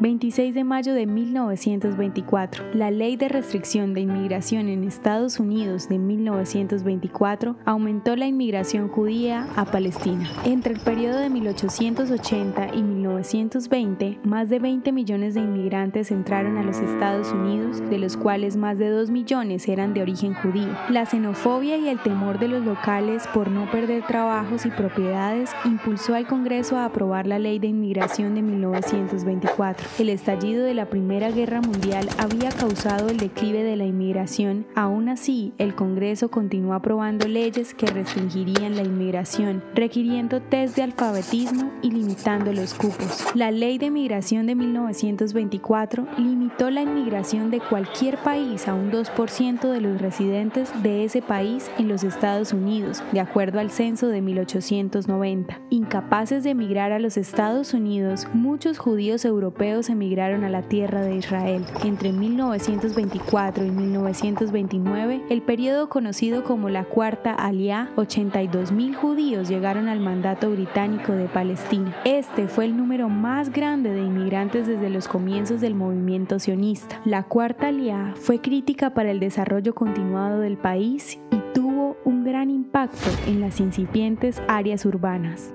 26 de mayo de 1924. La Ley de Restricción de Inmigración en Estados Unidos de 1924 aumentó la inmigración judía a Palestina. Entre el periodo de 1880 y 1920, más de 20 millones de inmigrantes entraron a los Estados Unidos, de los cuales más de 2 millones eran de origen judío. La xenofobia y el temor de los locales por no perder trabajos y propiedades impulsó al Congreso a aprobar la Ley de Inmigración de 1924. El estallido de la Primera Guerra Mundial había causado el declive de la inmigración. Aún así, el Congreso continuó aprobando leyes que restringirían la inmigración, requiriendo test de alfabetismo y limitando los cupos. La Ley de Migración de 1924 limitó la inmigración de cualquier país a un 2% de los residentes de ese país en los Estados Unidos, de acuerdo al censo de 1890. Incapaces de emigrar a los Estados Unidos, muchos judíos europeos emigraron a la tierra de Israel. Entre 1924 y 1929, el periodo conocido como la Cuarta Aliá, 82.000 judíos llegaron al mandato británico de Palestina. Este fue el número más grande de inmigrantes desde los comienzos del movimiento sionista. La Cuarta Aliá fue crítica para el desarrollo continuado del país y tuvo un gran impacto en las incipientes áreas urbanas.